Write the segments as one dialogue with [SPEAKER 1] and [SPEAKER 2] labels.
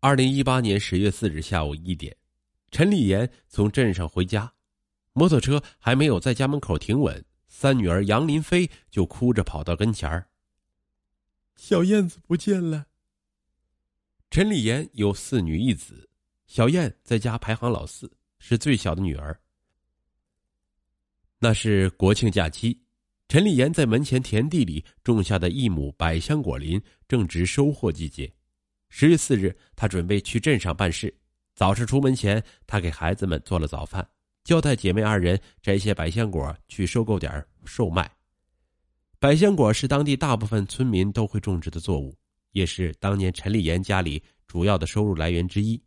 [SPEAKER 1] 二零一八年十月四日下午一点，陈丽妍从镇上回家，摩托车还没有在家门口停稳，三女儿杨林飞就哭着跑到跟前儿。
[SPEAKER 2] 小燕子不见了。
[SPEAKER 1] 陈丽妍有四女一子，小燕在家排行老四，是最小的女儿。那是国庆假期，陈丽妍在门前田地里种下的一亩百香果林正值收获季节。十月四日，他准备去镇上办事。早上出门前，他给孩子们做了早饭，交代姐妹二人摘些百香果去收购点售卖。百香果是当地大部分村民都会种植的作物，也是当年陈丽妍家里主要的收入来源之一。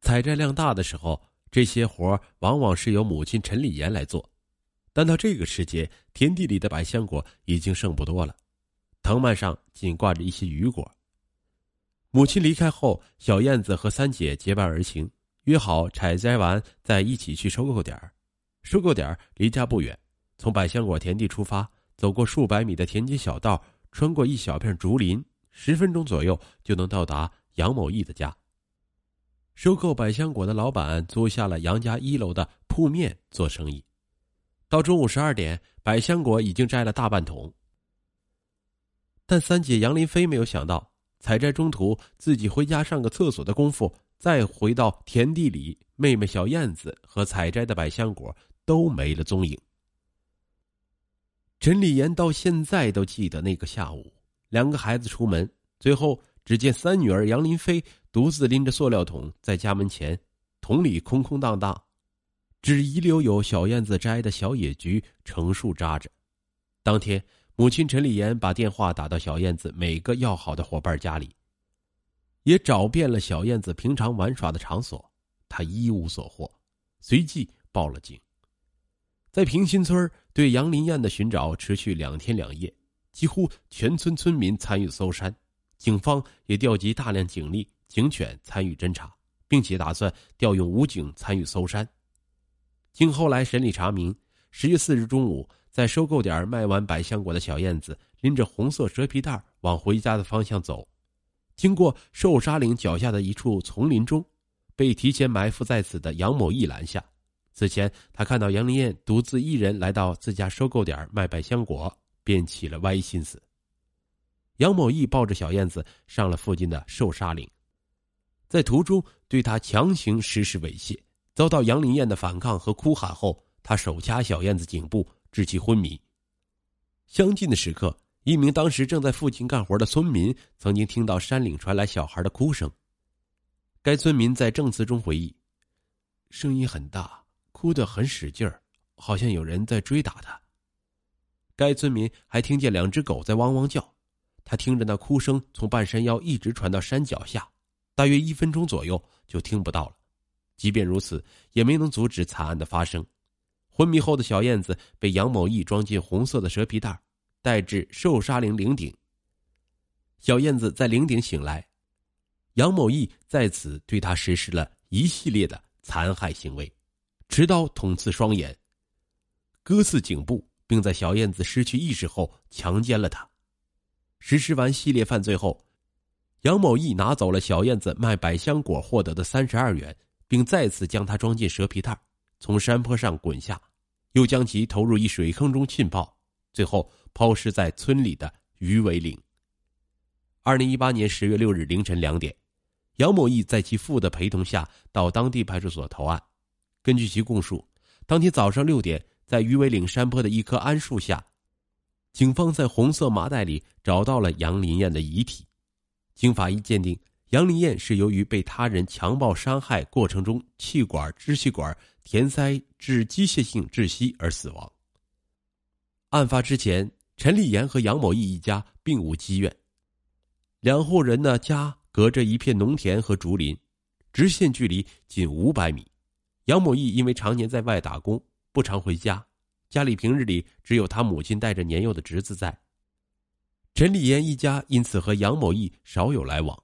[SPEAKER 1] 采摘量大的时候，这些活往往是由母亲陈丽妍来做，但到这个时节，田地里的百香果已经剩不多了，藤蔓上仅挂着一些余果。母亲离开后，小燕子和三姐结伴而行，约好采摘完再一起去收购点收购点离家不远，从百香果田地出发，走过数百米的田间小道，穿过一小片竹林，十分钟左右就能到达杨某义的家。收购百香果的老板租下了杨家一楼的铺面做生意。到中午十二点，百香果已经摘了大半桶。但三姐杨林飞没有想到。采摘中途，自己回家上个厕所的功夫，再回到田地里，妹妹小燕子和采摘的百香果都没了踪影。陈丽妍到现在都记得那个下午，两个孩子出门，最后只见三女儿杨林飞独自拎着塑料桶在家门前，桶里空空荡荡，只遗留有小燕子摘的小野菊成树扎着。当天。母亲陈丽妍把电话打到小燕子每个要好的伙伴家里，也找遍了小燕子平常玩耍的场所，她一无所获，随即报了警。在平新村对杨林燕的寻找持续两天两夜，几乎全村村民参与搜山，警方也调集大量警力、警犬参与侦查，并且打算调用武警参与搜山。经后来审理查明，十月四日中午。在收购点卖完百香果的小燕子拎着红色蛇皮袋往回家的方向走，经过寿沙岭脚下的一处丛林中，被提前埋伏在此的杨某义拦下。此前，他看到杨林燕独自一人来到自家收购点卖百香果，便起了歪心思。杨某义抱着小燕子上了附近的寿沙岭，在途中对他强行实施猥亵，遭到杨林燕的反抗和哭喊后，他手掐小燕子颈部。致其昏迷。相近的时刻，一名当时正在附近干活的村民曾经听到山岭传来小孩的哭声。该村民在证词中回忆，声音很大，哭得很使劲儿，好像有人在追打他。该村民还听见两只狗在汪汪叫，他听着那哭声从半山腰一直传到山脚下，大约一分钟左右就听不到了。即便如此，也没能阻止惨案的发生。昏迷后的小燕子被杨某义装进红色的蛇皮袋，带至寿沙岭岭顶。小燕子在岭顶醒来，杨某义在此对她实施了一系列的残害行为：持刀捅刺双眼、割刺颈部，并在小燕子失去意识后强奸了她。实施完系列犯罪后，杨某义拿走了小燕子卖百香果获得的三十二元，并再次将它装进蛇皮袋，从山坡上滚下。又将其投入一水坑中浸泡，最后抛尸在村里的鱼尾岭。二零一八年十月六日凌晨两点，杨某义在其父的陪同下到当地派出所投案。根据其供述，当天早上六点，在鱼尾岭山坡的一棵桉树下，警方在红色麻袋里找到了杨林燕的遗体。经法医鉴定，杨林燕是由于被他人强暴伤害过程中气管、支气管。填塞致机械性窒息而死亡。案发之前，陈丽妍和杨某义一家并无积怨，两户人的家隔着一片农田和竹林，直线距离仅五百米。杨某义因为常年在外打工，不常回家，家里平日里只有他母亲带着年幼的侄子在。陈丽妍一家因此和杨某义少有来往，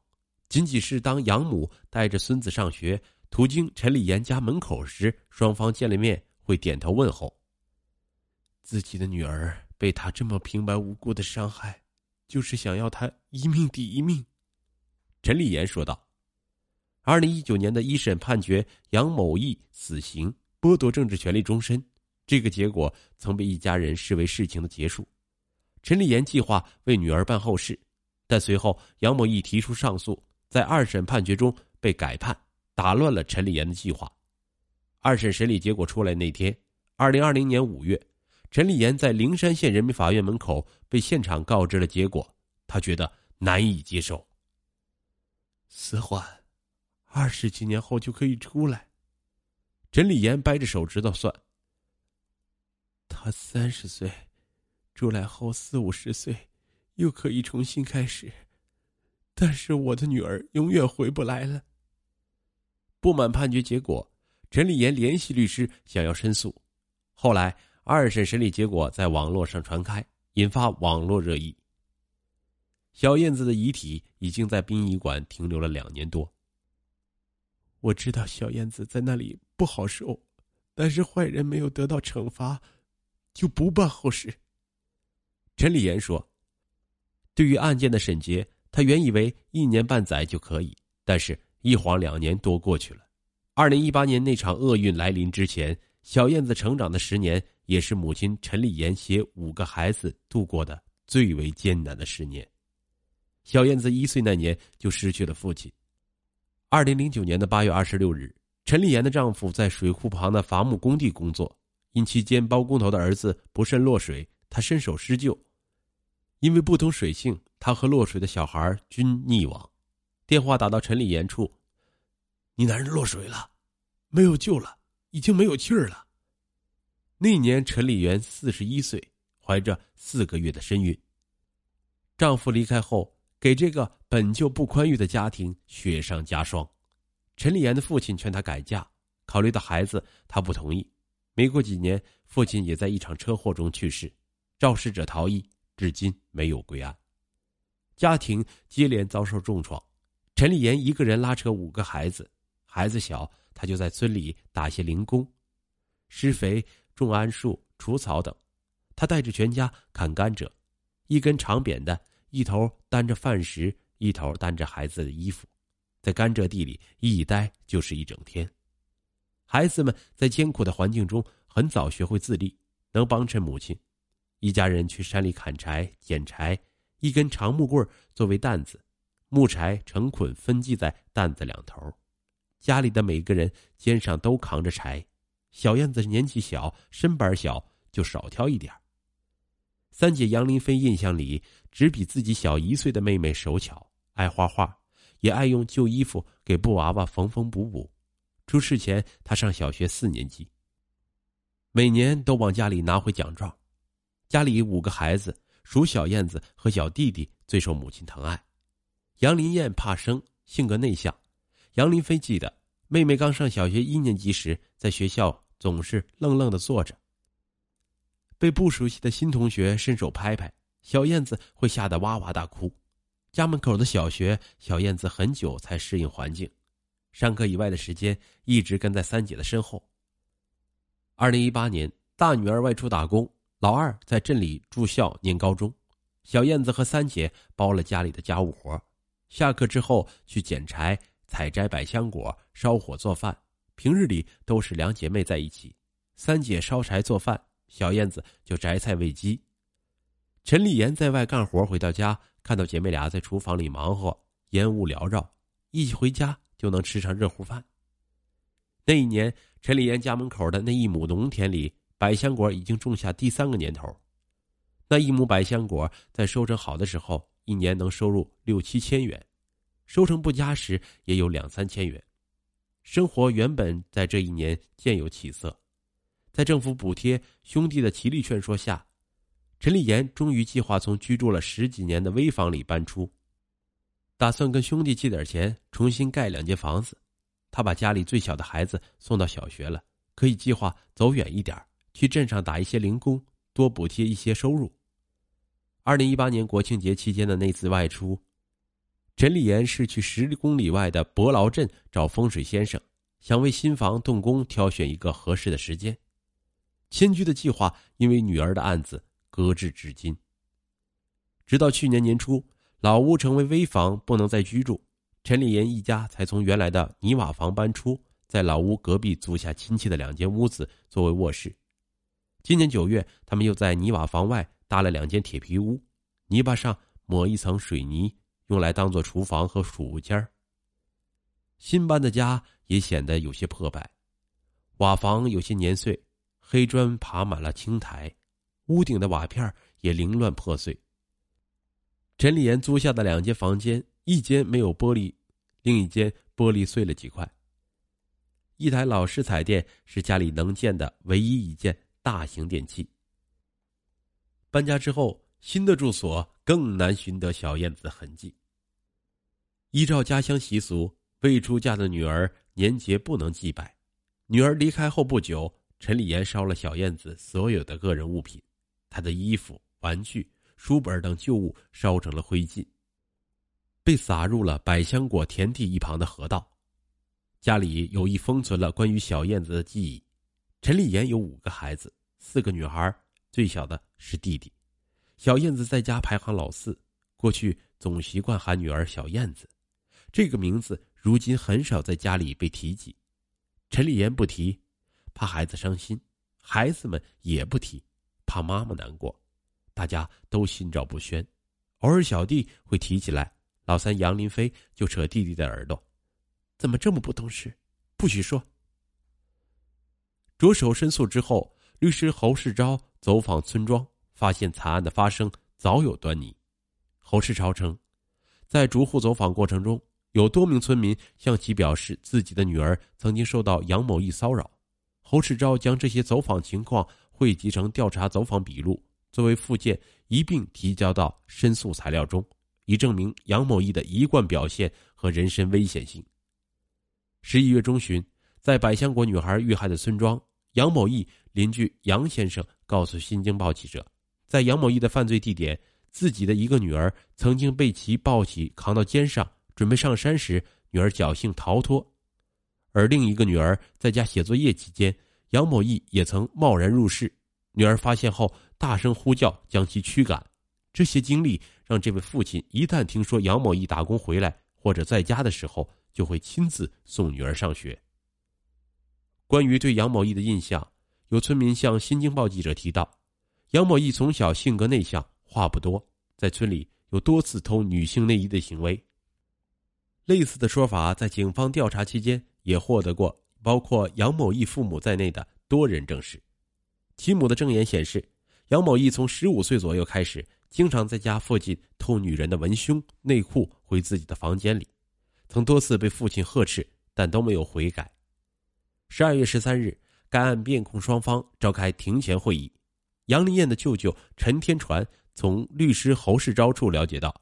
[SPEAKER 1] 仅仅是当养母带着孙子上学。途经陈立言家门口时，双方见了面会点头问候。自己的女儿被他这么平白无故的伤害，就是想要他一命抵一命。陈立言说道。二零一九年的一审判决杨某义死刑，剥夺政治权利终身。这个结果曾被一家人视为事情的结束。陈立言计划为女儿办后事，但随后杨某义提出上诉，在二审判决中被改判，打乱了陈立岩的计划。二审审理结果出来那天，二零二零年五月，陈立岩在灵山县人民法院门口被现场告知了结果，他觉得难以接受。
[SPEAKER 2] 死缓，二十几年后就可以出来。
[SPEAKER 1] 陈立岩掰着手指头算。
[SPEAKER 2] 他三十岁，出来后四五十岁，又可以重新开始。但是我的女儿永远回不来了。
[SPEAKER 1] 不满判决结果，陈立言联系律师想要申诉。后来二审审理结果在网络上传开，引发网络热议。小燕子的遗体已经在殡仪馆停留了两年多。
[SPEAKER 2] 我知道小燕子在那里不好受，但是坏人没有得到惩罚。就不办后事。
[SPEAKER 1] 陈立言说：“对于案件的审结，他原以为一年半载就可以，但是一晃两年多过去了。二零一八年那场厄运来临之前，小燕子成长的十年，也是母亲陈立言携五个孩子度过的最为艰难的十年。小燕子一岁那年就失去了父亲。二零零九年的八月二十六日，陈立言的丈夫在水库旁的伐木工地工作。”因期间包工头的儿子不慎落水，他伸手施救。因为不懂水性，他和落水的小孩均溺亡。电话打到陈立言处：“
[SPEAKER 2] 你男人落水了，没有救了，已经没有气儿了。”
[SPEAKER 1] 那年陈立元四十一岁，怀着四个月的身孕。丈夫离开后，给这个本就不宽裕的家庭雪上加霜。陈立言的父亲劝她改嫁，考虑到孩子，她不同意。没过几年，父亲也在一场车祸中去世，肇事者逃逸，至今没有归案。家庭接连遭受重创，陈立言一个人拉扯五个孩子，孩子小，他就在村里打些零工，施肥、种桉树、除草等。他带着全家砍甘蔗，一根长扁担，一头担着饭食，一头担着孩子的衣服，在甘蔗地里一待就是一整天。孩子们在艰苦的环境中很早学会自立，能帮衬母亲。一家人去山里砍柴、捡柴，一根长木棍作为担子，木柴成捆分系在担子两头。家里的每个人肩上都扛着柴。小燕子年纪小，身板小，就少挑一点三姐杨林飞印象里，只比自己小一岁的妹妹手巧，爱画画，也爱用旧衣服给布娃娃缝缝补补。出事前，她上小学四年级。每年都往家里拿回奖状。家里五个孩子，属小燕子和小弟弟最受母亲疼爱。杨林燕怕生，性格内向。杨林飞记得，妹妹刚上小学一年级时，在学校总是愣愣的坐着。被不熟悉的新同学伸手拍拍，小燕子会吓得哇哇大哭。家门口的小学，小燕子很久才适应环境。上课以外的时间一直跟在三姐的身后。二零一八年，大女儿外出打工，老二在镇里住校念高中，小燕子和三姐包了家里的家务活，下课之后去捡柴、采摘百香果、烧火做饭。平日里都是两姐妹在一起，三姐烧柴做饭，小燕子就摘菜喂鸡。陈丽妍在外干活，回到家看到姐妹俩在厨房里忙活，烟雾缭绕，一起回家。就能吃上热乎饭。那一年，陈丽妍家门口的那一亩农田里，百香果已经种下第三个年头。那一亩百香果在收成好的时候，一年能收入六七千元；收成不佳时，也有两三千元。生活原本在这一年渐有起色，在政府补贴、兄弟的极力劝说下，陈立岩终于计划从居住了十几年的危房里搬出。打算跟兄弟借点钱，重新盖两间房子。他把家里最小的孩子送到小学了，可以计划走远一点，去镇上打一些零工，多补贴一些收入。二零一八年国庆节期间的那次外出，陈立言是去十公里外的伯劳镇找风水先生，想为新房动工挑选一个合适的时间。迁居的计划因为女儿的案子搁置至今，直到去年年初。老屋成为危房，不能再居住。陈立岩一家才从原来的泥瓦房搬出，在老屋隔壁租下亲戚的两间屋子作为卧室。今年九月，他们又在泥瓦房外搭了两间铁皮屋，泥巴上抹一层水泥，用来当做厨房和储物间新搬的家也显得有些破败，瓦房有些年岁，黑砖爬满了青苔，屋顶的瓦片也凌乱破碎。陈丽妍租下的两间房间，一间没有玻璃，另一间玻璃碎了几块。一台老式彩电是家里能见的唯一一件大型电器。搬家之后，新的住所更难寻得小燕子的痕迹。依照家乡习俗，未出嫁的女儿年节不能祭拜。女儿离开后不久，陈丽妍烧了小燕子所有的个人物品，她的衣服、玩具。书本等旧物烧成了灰烬，被撒入了百香果田地一旁的河道。家里有意封存了关于小燕子的记忆。陈丽妍有五个孩子，四个女孩，最小的是弟弟。小燕子在家排行老四，过去总习惯喊女儿小燕子，这个名字如今很少在家里被提及。陈丽妍不提，怕孩子伤心；孩子们也不提，怕妈妈难过。大家都心照不宣，偶尔小弟会提起来，老三杨林飞就扯弟弟的耳朵：“怎么这么不懂事？不许说。”着手申诉之后，律师侯世昭走访村庄，发现惨案的发生早有端倪。侯世超称，在逐户走访过程中，有多名村民向其表示自己的女儿曾经受到杨某义骚扰。侯世昭将这些走访情况汇集成调查走访笔录。作为附件一并提交到申诉材料中，以证明杨某义的一贯表现和人身危险性。十一月中旬，在百香果女孩遇害的村庄，杨某义邻居杨先生告诉《新京报》记者，在杨某义的犯罪地点，自己的一个女儿曾经被其抱起扛到肩上，准备上山时，女儿侥幸逃脱；而另一个女儿在家写作业期间，杨某义也曾贸然入室，女儿发现后。大声呼叫，将其驱赶。这些经历让这位父亲一旦听说杨某义打工回来或者在家的时候，就会亲自送女儿上学。关于对杨某义的印象，有村民向《新京报》记者提到，杨某义从小性格内向，话不多，在村里有多次偷女性内衣的行为。类似的说法在警方调查期间也获得过包括杨某义父母在内的多人证实，其母的证言显示。杨某义从十五岁左右开始，经常在家附近偷女人的文胸、内裤回自己的房间里，曾多次被父亲呵斥，但都没有悔改。十二月十三日，该案辩控双方召开庭前会议。杨丽艳的舅舅陈天传从律师侯世昭处了解到，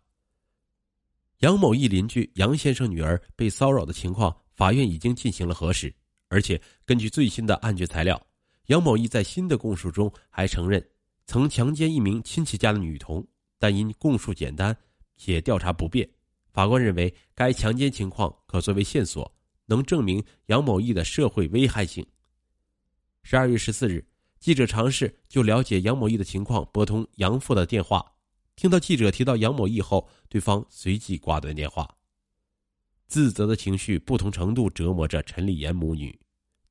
[SPEAKER 1] 杨某义邻居杨先生女儿被骚扰的情况，法院已经进行了核实，而且根据最新的案卷材料，杨某义在新的供述中还承认。曾强奸一名亲戚家的女童，但因供述简单且调查不便，法官认为该强奸情况可作为线索，能证明杨某义的社会危害性。十二月十四日，记者尝试就了解杨某义的情况拨通杨父的电话，听到记者提到杨某义后，对方随即挂断电话。自责的情绪不同程度折磨着陈丽妍母女。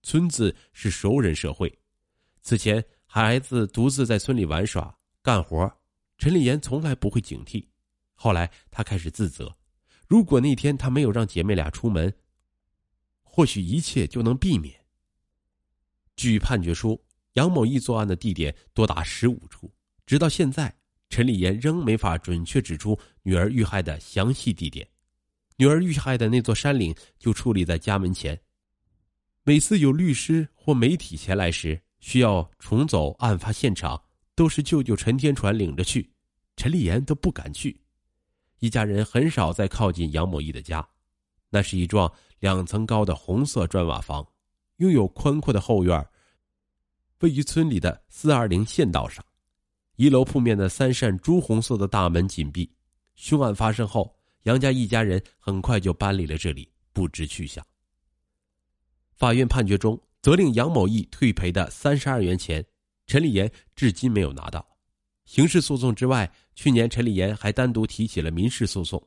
[SPEAKER 1] 村子是熟人社会，此前。孩子独自在村里玩耍干活，陈丽妍从来不会警惕。后来她开始自责，如果那天她没有让姐妹俩出门，或许一切就能避免。据判决书，杨某义作案的地点多达十五处，直到现在，陈丽妍仍没法准确指出女儿遇害的详细地点。女儿遇害的那座山岭就矗立在家门前，每次有律师或媒体前来时。需要重走案发现场，都是舅舅陈天传领着去，陈丽妍都不敢去。一家人很少再靠近杨某义的家，那是一幢两层高的红色砖瓦房，拥有宽阔的后院，位于村里的四二零县道上。一楼铺面的三扇朱红色的大门紧闭。凶案发生后，杨家一家人很快就搬离了这里，不知去向。法院判决中。责令杨某义退赔的三十二元钱，陈丽妍至今没有拿到。刑事诉讼之外，去年陈丽妍还单独提起了民事诉讼。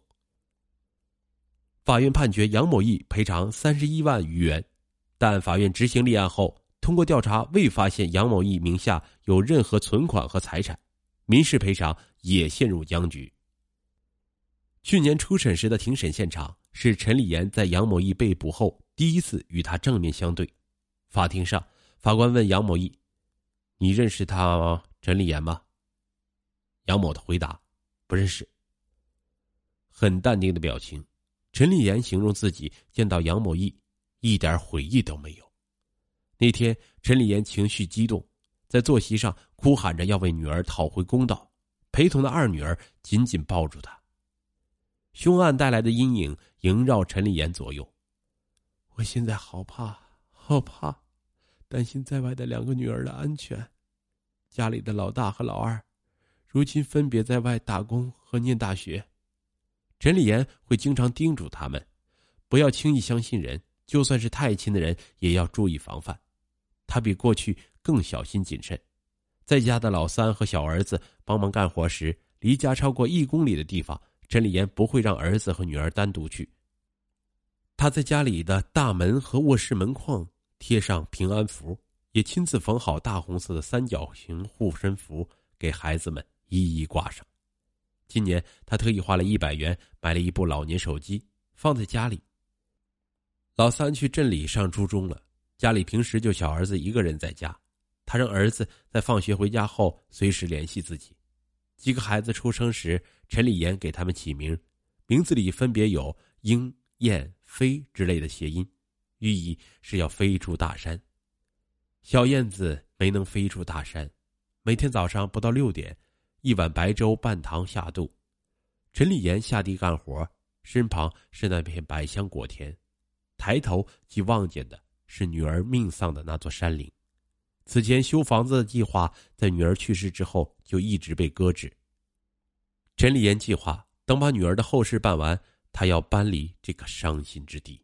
[SPEAKER 1] 法院判决杨某义赔偿三十一万余元，但法院执行立案后，通过调查未发现杨某义名下有任何存款和财产，民事赔偿也陷入僵局。去年初审时的庭审现场是陈立言在杨某义被捕后第一次与他正面相对。法庭上，法官问杨某义：“你认识他？陈立言吗？”杨某的回答：“不认识。”很淡定的表情，陈立言形容自己见到杨某义一点悔意都没有。那天，陈立言情绪激动，在坐席上哭喊着要为女儿讨回公道，陪同的二女儿紧紧抱住他。凶案带来的阴影萦绕陈立言左右。
[SPEAKER 2] 我现在好怕，好怕，担心在外的两个女儿的安全。家里的老大和老二，如今分别在外打工和念大学。
[SPEAKER 1] 陈立言会经常叮嘱他们，不要轻易相信人，就算是太亲的人，也要注意防范。他比过去更小心谨慎，在家的老三和小儿子帮忙干活时，离家超过一公里的地方。陈立言不会让儿子和女儿单独去。他在家里的大门和卧室门框贴上平安符，也亲自缝好大红色的三角形护身符，给孩子们一一挂上。今年他特意花了一百元买了一部老年手机，放在家里。老三去镇里上初中了，家里平时就小儿子一个人在家，他让儿子在放学回家后随时联系自己。几个孩子出生时，陈立言给他们起名，名字里分别有“鹰”“燕”“飞”之类的谐音，寓意是要飞出大山。小燕子没能飞出大山，每天早上不到六点，一碗白粥半糖下肚，陈立言下地干活，身旁是那片百香果田，抬头即望见的是女儿命丧的那座山岭。此前修房子的计划，在女儿去世之后就一直被搁置。陈立言计划等把女儿的后事办完，他要搬离这个伤心之地。